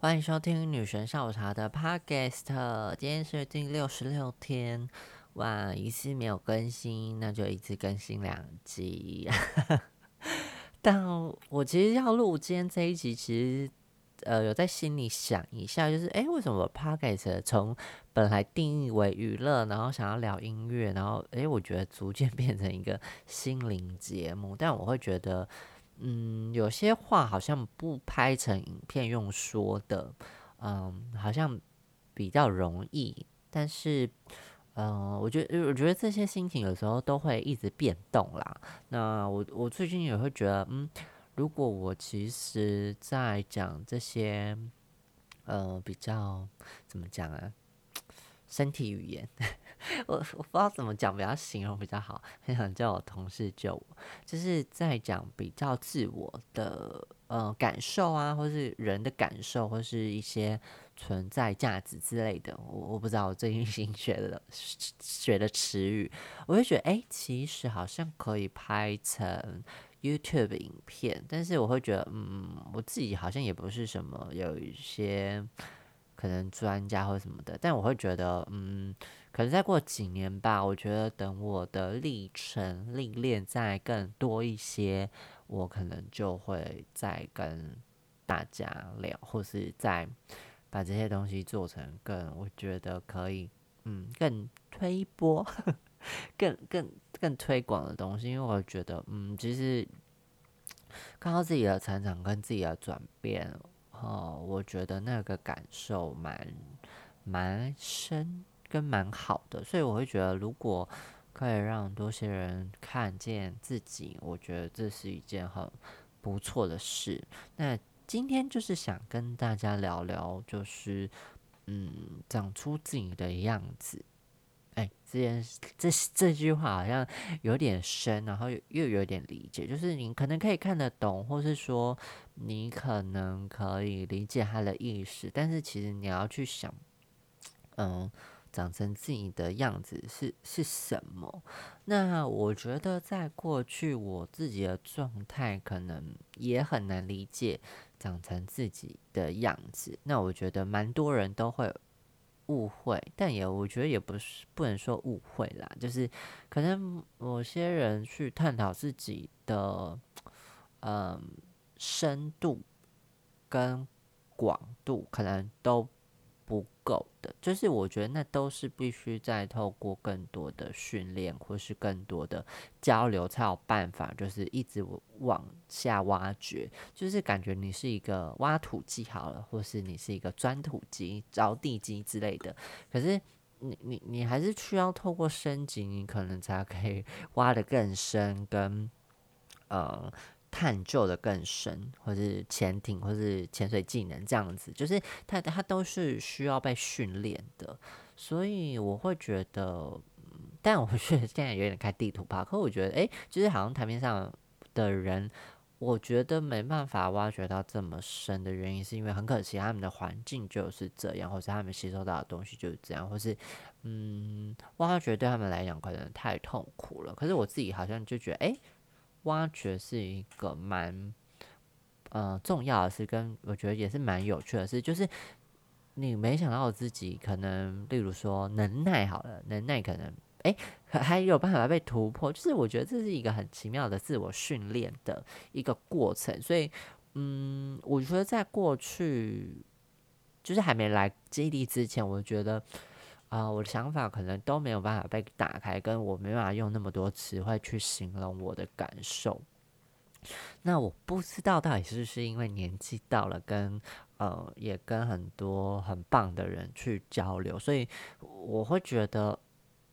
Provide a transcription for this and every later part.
欢迎收听女神下午茶的 Podcast，今天是第六十六天，哇，一次没有更新，那就一次更新两集。但我其实要录今天这一集，其实呃有在心里想一下，就是诶，为什么 Podcast 从本来定义为娱乐，然后想要聊音乐，然后诶，我觉得逐渐 变成一个心灵节目，但我会觉得。嗯，有些话好像不拍成影片用说的，嗯，好像比较容易。但是，嗯，我觉得，我觉得这些心情有时候都会一直变动啦。那我我最近也会觉得，嗯，如果我其实在讲这些，呃，比较怎么讲啊，身体语言。我我不知道怎么讲比较形容比较好，很想叫我同事救我，就是在讲比较自我的呃感受啊，或是人的感受，或是一些存在价值之类的。我我不知道我最近 新学的学的词语，我会觉得哎，其实好像可以拍成 YouTube 影片，但是我会觉得嗯，我自己好像也不是什么有一些可能专家或什么的，但我会觉得嗯。可能再过几年吧，我觉得等我的历程历练再更多一些，我可能就会再跟大家聊，或是再把这些东西做成更我觉得可以，嗯，更推波、更更更推广的东西。因为我觉得，嗯，其实看到自己的成长跟自己的转变，哦，我觉得那个感受蛮蛮深。跟蛮好的，所以我会觉得，如果可以让多些人看见自己，我觉得这是一件很不错的事。那今天就是想跟大家聊聊，就是嗯，长出自己的样子。哎，这件这这句话好像有点深，然后又又有点理解，就是你可能可以看得懂，或是说你可能可以理解他的意思，但是其实你要去想，嗯。长成自己的样子是是什么？那我觉得在过去我自己的状态可能也很难理解长成自己的样子。那我觉得蛮多人都会误会，但也我觉得也不是不能说误会啦，就是可能某些人去探讨自己的嗯深度跟广度，可能都。不够的，就是我觉得那都是必须再透过更多的训练，或是更多的交流，才有办法，就是一直往下挖掘。就是感觉你是一个挖土机好了，或是你是一个钻土机、凿地机之类的。可是你你你还是需要透过升级，你可能才可以 挖得更深，跟呃。探究的更深，或是潜艇，或是潜水技能这样子，就是它它都是需要被训练的，所以我会觉得，但我 觉得现在有点开地图炮，可我觉得，诶，就是好像台面上的人，我觉得没办法挖掘到这么深的原因，是因为很可惜他们的环境就是这样，或是他们吸收到的东西就是这样，或是嗯，挖掘对他们来讲可能太痛苦了。可是我自己好像就觉得，诶。挖掘是一个蛮，呃，重要的事，跟我觉得也是蛮有趣的事，就是你没想到自己可能，例如说能耐好了，能耐可能，哎，还有办法被突破，就是我觉得这是一个很奇妙的自我训练的一个过程，所以，嗯，我觉得在过去，就是还没来基地之前，我觉得。啊，我的想法可能都没有办法被打开，跟我没办法用那么多词汇去形容我的感受。那我不知道到底是不是因为年纪到了，跟呃，也跟很多很棒的人去交流，所以我会觉得，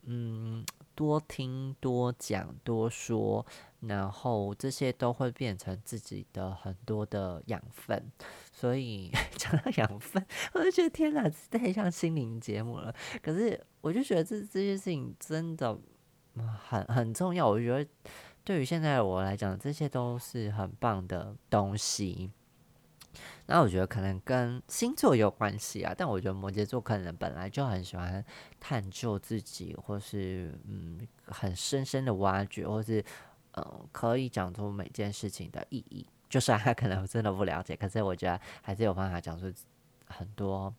嗯。多听、多讲、多说，然后这些都会变成自己的很多的养分。所以 讲到养分，我就觉得天哪，太像心灵节目了。可是我就觉得这这些事情真的很很重要。我觉得对于现在的我来讲，这些都是很棒的东西。那我觉得可能跟星座有关系啊，但我觉得摩羯座可能本来就很喜欢探究自己，或是嗯很深深的挖掘，或是嗯可以讲出每件事情的意义。就算他可能真的不了解，可是我觉得还是有办法讲出很多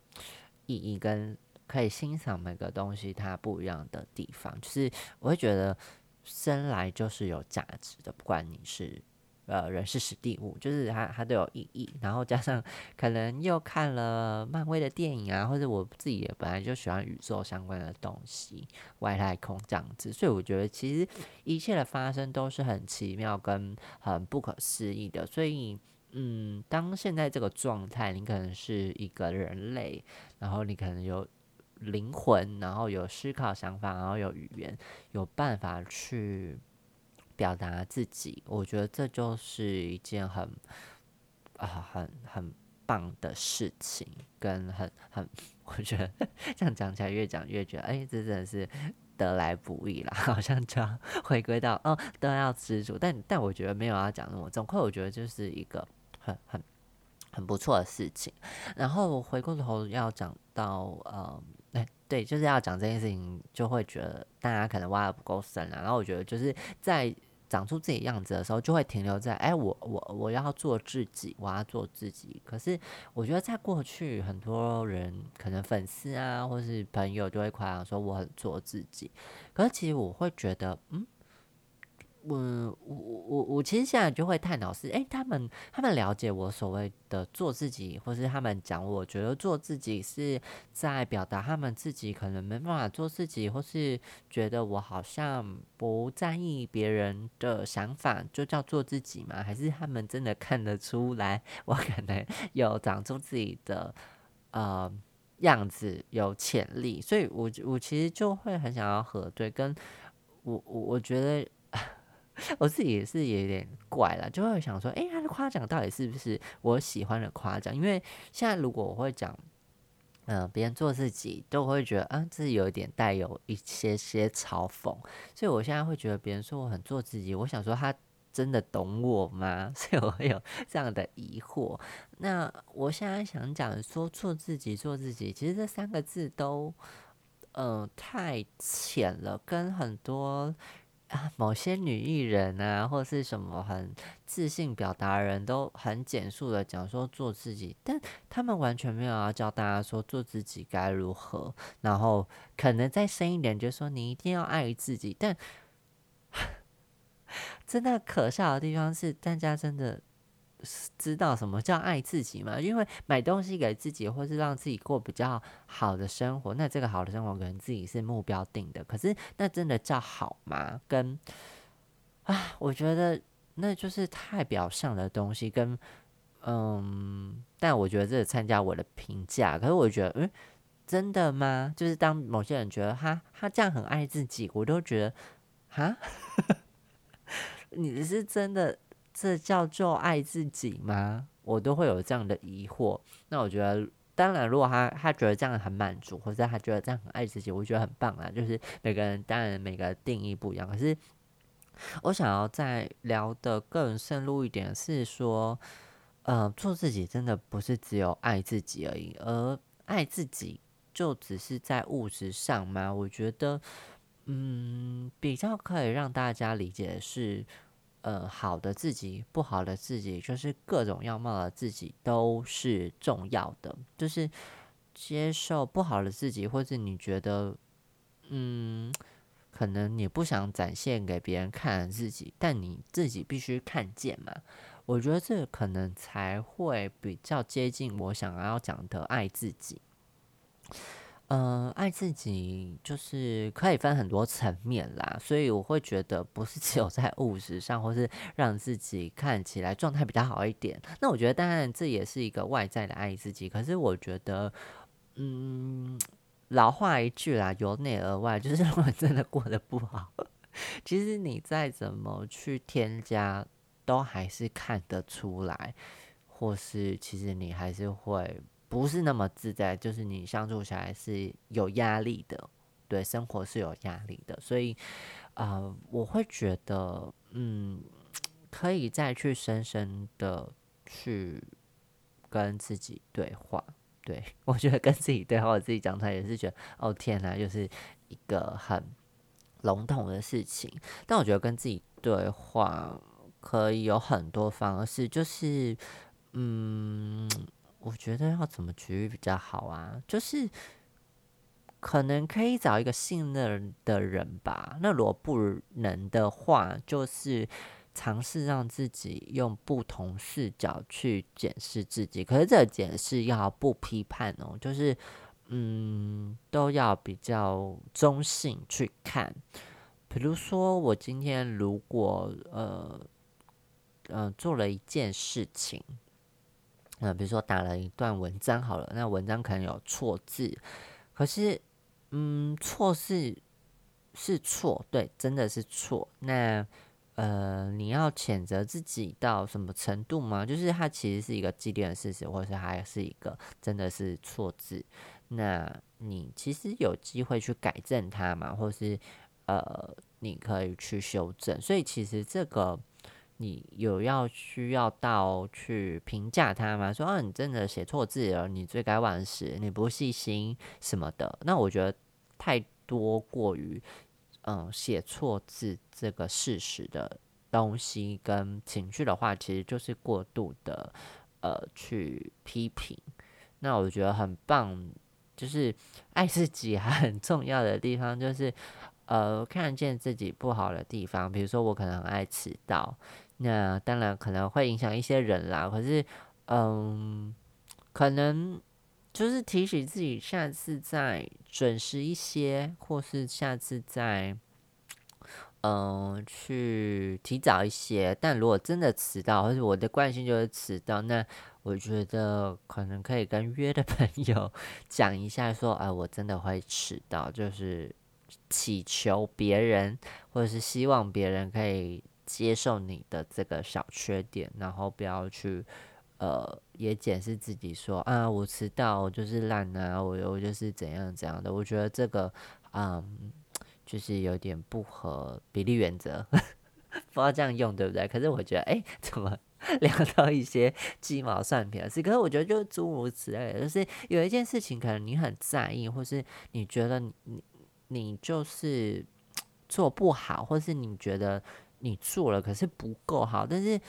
意义跟可以欣赏每个东西它不一样的地方。就是我会觉得生来就是有价值的，不管你是。呃，人是史蒂物，就是它它都有意义。然后加上可能又看了漫威的电影啊，或者我自己也本来就喜欢宇宙相关的东西，外太空这样子。所以我觉得其实一切的发生都是很奇妙跟很不可思议的。所以，嗯，当现在这个状态，你可能是一个人类，然后你可能有灵魂，然后有思考想法，然后有语言，有办法去。表达自己，我觉得这就是一件很啊很很棒的事情，跟很很，我觉得这样讲起来越讲越觉得，哎，这真的是得来不易啦，好像就要回归到哦都要知足，但但我觉得没有要讲那么重，可我觉得就是一个很很很不错的事情。然后回过头要讲到呃，对，就是要讲这件事情，就会觉得大家可能挖的不够深啊。然后我觉得就是在。长出自己样子的时候，就会停留在哎，我我我要做自己，我要做自己。可是我觉得在过去，很多人可能粉丝啊，或是朋友就会夸奖说我很做自己。可是其实我会觉得，嗯。我我我我其实现在就会探讨是，哎，他们他们了解我所谓的做自己，或是他们讲，我觉得做自己是在表达他们自己可能没办法做自己，或是觉得我好像不在意别人的想法，就叫做自己吗？还是他们真的看得出来我可能 有长出自己的呃样子，有潜力？所以我我其实就会很想要核对，跟我我我觉得。我自己也是有点怪了，就会想说，哎，他的夸奖到底是不是我喜欢的夸奖？因为现在如果我会讲，嗯，别人做自己，都会觉得，啊，这是有点带有一些些嘲讽。所以我现在会觉得，别人说我很做自己，我想说他真的懂我吗？所以我会有这样的疑惑。那我现在想讲说，做自己，做自己，其实这三个字都，嗯，太浅了，跟很多。啊，某些女艺人啊，或是什么很自信表达人都很简述的讲说做自己，但他们完全没有要教大家说做自己该如何，然后可能再深一点，就说你一定要爱自己，但 真的可笑的地方是，大家真的。知道什么叫爱自己吗？因为买东西给自己，或是让自己过比较好的生活，那这个好的生活可能自己是目标定的。可是那真的叫好吗？跟啊，我觉得那就是太表象的东西。跟嗯，但我觉得这参加我的评价。可是我觉得，嗯，真的吗？就是当某些人觉得他他这样很爱自己，我都觉得哈，你是真的。这叫做爱自己吗？我都会有这样的疑惑。那我觉得，当然，如果他他觉得这样很满足，或者他觉得这样很爱自己，我觉得很棒啊。就是每个人当然每个定义不一样，可是我想要再聊的更深入一点，是说，呃，做自己真的不是只有爱自己而已，而爱自己就只是在物质上吗？我觉得，嗯，比较可以让大家理解的是。呃，好的自己，不好的自己，就是各种样貌的自己都是重要的。就是接受不好的自己，或者你觉得，嗯，可能你不想展现给别人看自己，但你自己必须看见嘛。我觉得这可能才会比较接近我想要讲的爱自己。嗯，爱自己就是可以分很多层面啦，所以我会觉得不是 只有在物质上，或是让自己看起来状态比较好一点。那我觉得当然这也是一个外在的爱自己，可是我觉得，嗯，老话一句啦，由内而外，就是如果真的过得不好，其实你再怎么去添加，都还是看得出来，或是其实你还是会。不是那么自在，就是你相处起来是有压力的，对，生活是有压力的，所以，呃，我会觉得，嗯，可以再去深深的去跟自己对话，对 我觉得跟自己对话，我自己讲出来也是觉得，哦天哪，就是一个很笼统的事情，但我觉得跟自己对话可以有很多方式，就是，嗯。我觉得要怎么举比较好啊？就是可能可以找一个信任的人吧。那如果不能的话，就是尝试让自己用不同视角去检视自己。可是这个检视要不批判哦，就是嗯，都要比较中性去看。比如说，我今天如果呃呃做了一件事情。那比如说打了一段文章好了，那文章可能有错字，可是，嗯，错是是错，对，真的是错。那呃，你要谴责自己到什么程度吗？就是它其实是一个既定的事实，或者是还是一个真的是错字。那你其实有机会去改正它嘛，或是呃，你可以去修正。所以其实这个。你有要需要到去评价他吗？说啊，你真的写错字了，你罪该万死，你不细心什么的。那我觉得太多过于嗯写错字这个事实的东西跟情绪的话，其实就是过度的呃去批评。那我觉得很棒，就是爱自己还很重要的地方，就是呃看见自己不好的地方，比如说我可能很爱迟到。那当然可能会影响一些人啦，可是，嗯，可能就是提醒自己下次再准时一些，或是下次再，嗯，去提早一些。但如果真的迟到，或者我的惯性就是迟到，那我觉得可能可以跟约的朋友讲一下，说，哎，我真的会迟到，就是祈求别人，或者是希望别人可以。接受你的这个小缺点，然后不要去，呃，也检视自己说啊，我迟到我就是烂啊，我我就是怎样怎样的。我觉得这个，嗯，就是有点不合比例原则，不要这样用对不对？可是我觉得，哎，怎么聊到一些鸡毛蒜皮的事？可是我觉得就诸如此类，就是有一件事情，可能你很在意，或是你觉得你你就是做不好，或是你觉得。你做了，可是不够好。但是，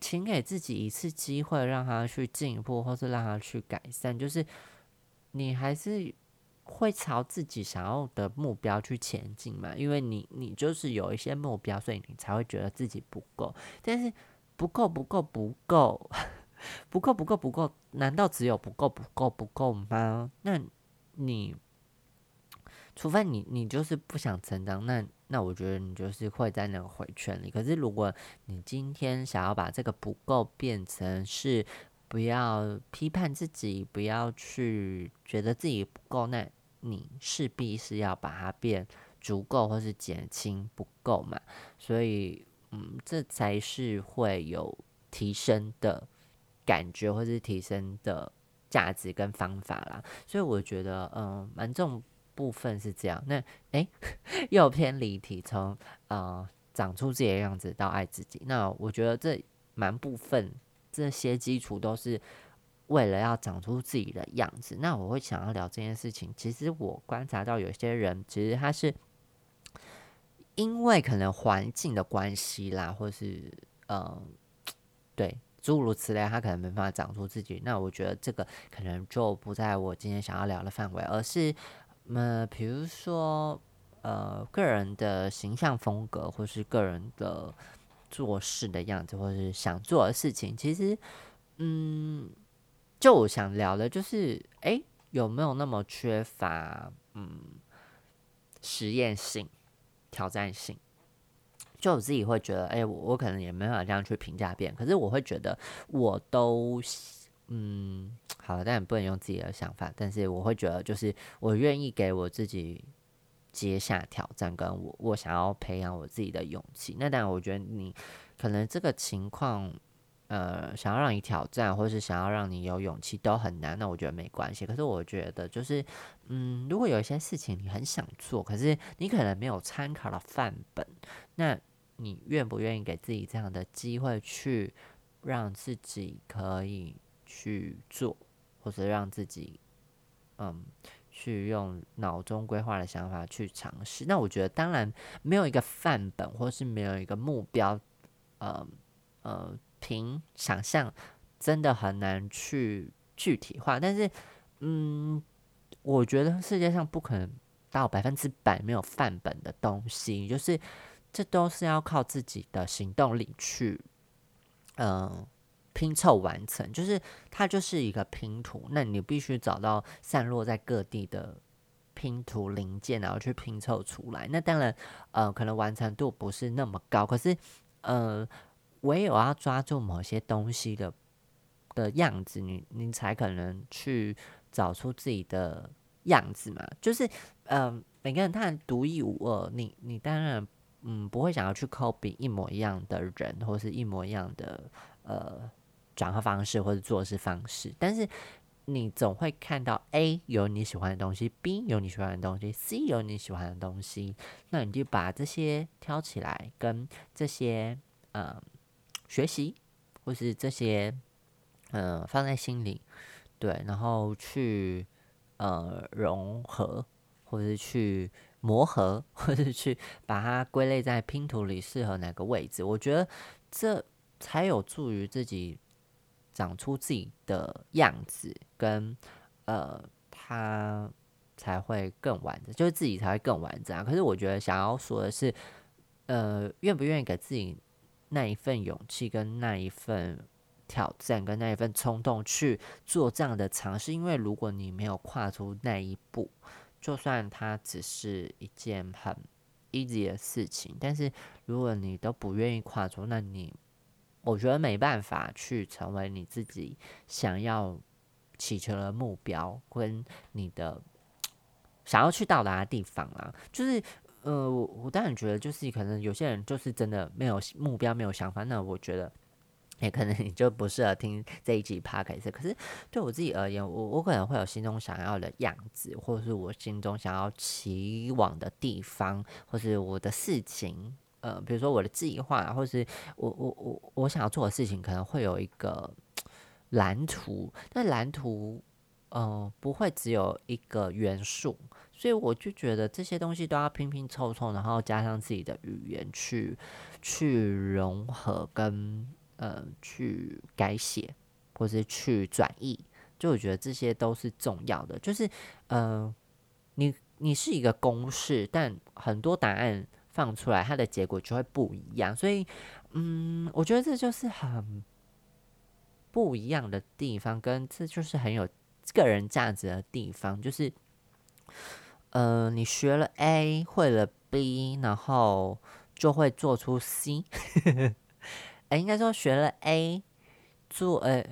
请给自己一次机会，让他去进一步，或是让他去改善。就是你还是会朝自己想要的目标去前进嘛？因为你，你就是有一些目标，所以你才会觉得自己不够。但是，不够，不够，不够，不够，不够，不够，难道只有不够，不够，不够吗？那你，除非你，你就是不想成长，那。那我觉得你就是会在那个回圈里。可是如果你今天想要把这个不够变成是不要批判自己，不要去觉得自己不够，那你势必是要把它变足够，或是减轻不够嘛。所以，嗯，这才是会有提升的感觉，或是提升的价值跟方法啦。所以我觉得，嗯，蛮重。部分是这样，那诶，又偏离题，从呃长出自己的样子到爱自己，那我觉得这蛮部分这些基础都是为了要长出自己的样子。那我会想要聊这件事情，其实我观察到有些人其实他是因为可能环境的关系啦，或是呃对诸如此类，他可能没办法长出自己。那我觉得这个可能就不在我今天想要聊的范围，而是。那比如说，呃，个人的形象风格，或是个人的做事的样子，或是想做的事情，其实，嗯，就我想聊的，就是，哎，有没有那么缺乏，嗯，实验性、挑战性？就我自己会觉得，哎，我我可能也没法这样去评价别人，可是我会觉得，我都。嗯，好了，但你不能用自己的想法。但是我会觉得，就是我愿意给我自己接下挑战，跟我我想要培养我自己的勇气。那当然，我觉得你可能这个情况，呃，想要让你挑战，或是想要让你有勇气，都很难。那我觉得没关系。可是我觉得，就是嗯，如果有一些事情你很想做，可是你可能没有参考的范本，那你愿不愿意给自己这样的机会，去让自己可以？去做，或者让自己，嗯，去用脑中规划的想法去尝试。那我觉得，当然没有一个范本，或是没有一个目标，呃呃，凭想象真的很难去具体化。但是，嗯，我觉得世界上不可能到百分之百没有范本的东西，就是这都是要靠自己的行动力去，嗯。拼凑完成，就是它就是一个拼图。那你必须找到散落在各地的拼图零件，然后去拼凑出来。那当然，呃，可能完成度不是那么高，可是，呃，唯有要抓住某些东西的的样子，你你才可能去找出自己的样子嘛。就是，嗯，每个人他独一无二，你你当然，嗯，不会想要去 copy 一模一样的人，或是一模一样的，呃。转化方式或者做事方式，但是你总会看到 A 有你喜欢的东西，B 有你喜欢的东西，C 有你喜欢的东西，那你就把这些挑起来，跟这些呃学习，或是这些呃放在心里，对，然后去呃融合，或者是去磨合，或者是去把它归类在拼图里适合哪个位置，我觉得这才有助于自己。长出自己的样子，跟呃，他才会更完整，就是自己才会更完整啊。可是我觉得想要说的是，呃，愿不愿意给自己那一份勇气，跟那一份挑战，跟那一份冲动去做这样的尝试？因为如果你没有跨出那一步，就算它只是一件很 easy 的事情，但是如果你都不愿意跨出，那你。我觉得没办法去成为你自己想要祈求的目标，跟你的想要去到达的地方啦。就是呃，我我当然觉得，就是可能有些人就是真的没有目标、没有想法，那我觉得也可能你就不适合听这一集 p o d c 可是对我自己而言，我我可能会有心中想要的样子，或者是我心中想要期往的地方，或是我的事情。呃，比如说我的计划，或是我我我我想要做的事情，可能会有一个蓝图，但蓝图呃不会只有一个元素，所以我就觉得这些东西都要拼拼凑凑，然后加上自己的语言去去融合跟呃去改写，或是去转译，就我觉得这些都是重要的。就是呃，你你是一个公式，但很多答案。放出来，它的结果就会不一样。所以，嗯，我觉得这就是很不一样的地方，跟这就是很有个人价值的地方。就是，呃，你学了 A，会了 B，然后就会做出 C。哎，应该说学了 A，做呃，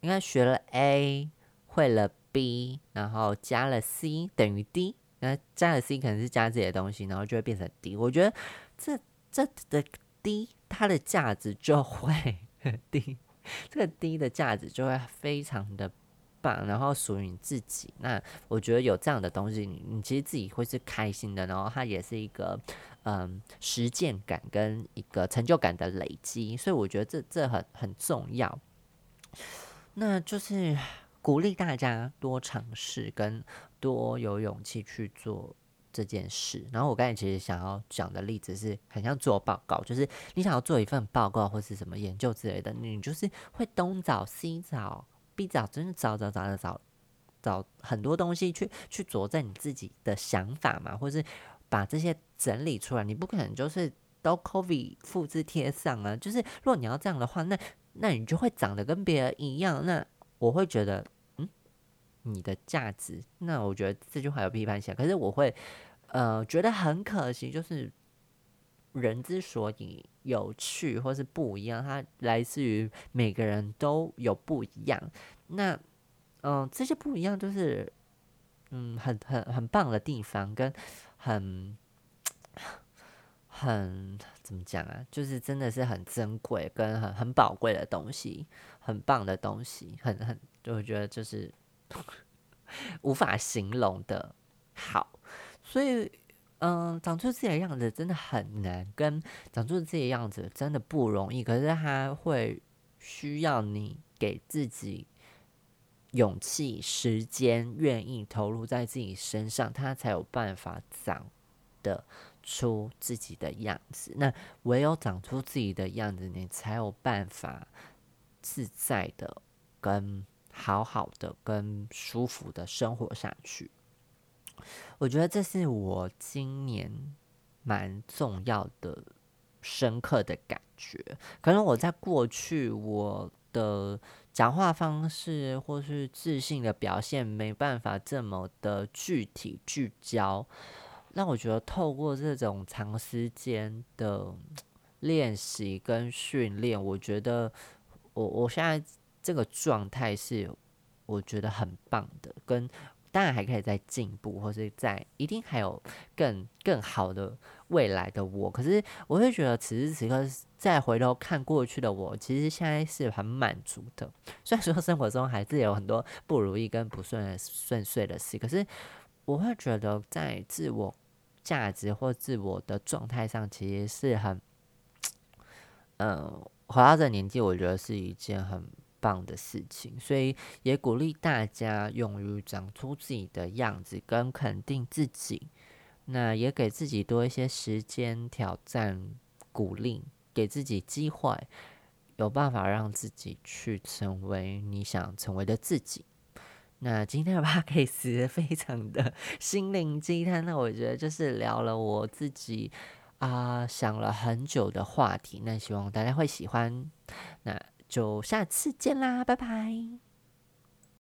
应该学了 A，会了 B，然后加了 C 等于 D。那加了 C 可能是加自己的东西，然后就会变成 D。我觉得这这的 D 它的价值就会 D，这个 D 的价值就会非常的棒，然后属于你自己。那我觉得有这样的东西，你你其实自己会是开心的，然后它也是一个嗯实践感跟一个成就感的累积。所以我觉得这这很很重要。那就是鼓励大家多尝试跟。多有勇气去做这件事。然后我刚才其实想要讲的例子是很像做报告，就是你想要做一份报告或是什么研究之类的，你就是会东找西找、B 找，真的找找找找找找很多东西去去佐证你自己的想法嘛，或是把这些整理出来。你不可能就是都 copy 复制贴上啊。就是如果你要这样的话，那那你就会长得跟别人一样。那我会觉得。你的价值，那我觉得这句话有批判性，可是我会，呃，觉得很可惜，就是人之所以有趣或是不一样，它来自于每个人都有不一样。那，嗯，这些不一样就是，嗯，很很很棒的地方，跟很很怎么讲啊？就是真的是很珍贵跟很很宝贵的东西，很棒的东西，很很，就我觉得就是。无法形容的好，所以嗯，长出自己的样子真的很难，跟长出自己的样子真的不容易。可是他会需要你给自己勇气、时间，愿意投入在自己身上，他才有办法长得出自己的样子。那唯有长出自己的样子，你才有办法自在的。跟好好的、跟舒服的生活下去。我觉得这是我今年蛮重要的、深刻的感觉。可能我在过去我的讲话方式或是自信的表现没办法这么的具体聚焦，那我觉得透过这种长时间的练习跟训练，我觉得我我现在这个状态是我觉得很棒的，跟。当然还可以再进步，或是在一定还有更更好的未来的我。可是我会觉得此时此刻再回头看过去的我，其实现在是很满足的。虽然说生活中还是有很多不如意跟不顺顺遂的事，可是我会觉得在自我价值或自我的状态上，其实是很，嗯，活到这年纪，我觉得是一件很。棒的事情，所以也鼓励大家勇于长出自己的样子，跟肯定自己。那也给自己多一些时间挑战、鼓励，给自己机会，有办法让自己去成为你想成为的自己。那今天的 p o d a 非常的 心灵鸡汤，那我觉得就是聊了我自己啊想了很久的话题，那希望大家会喜欢。那。就下次见啦，拜拜。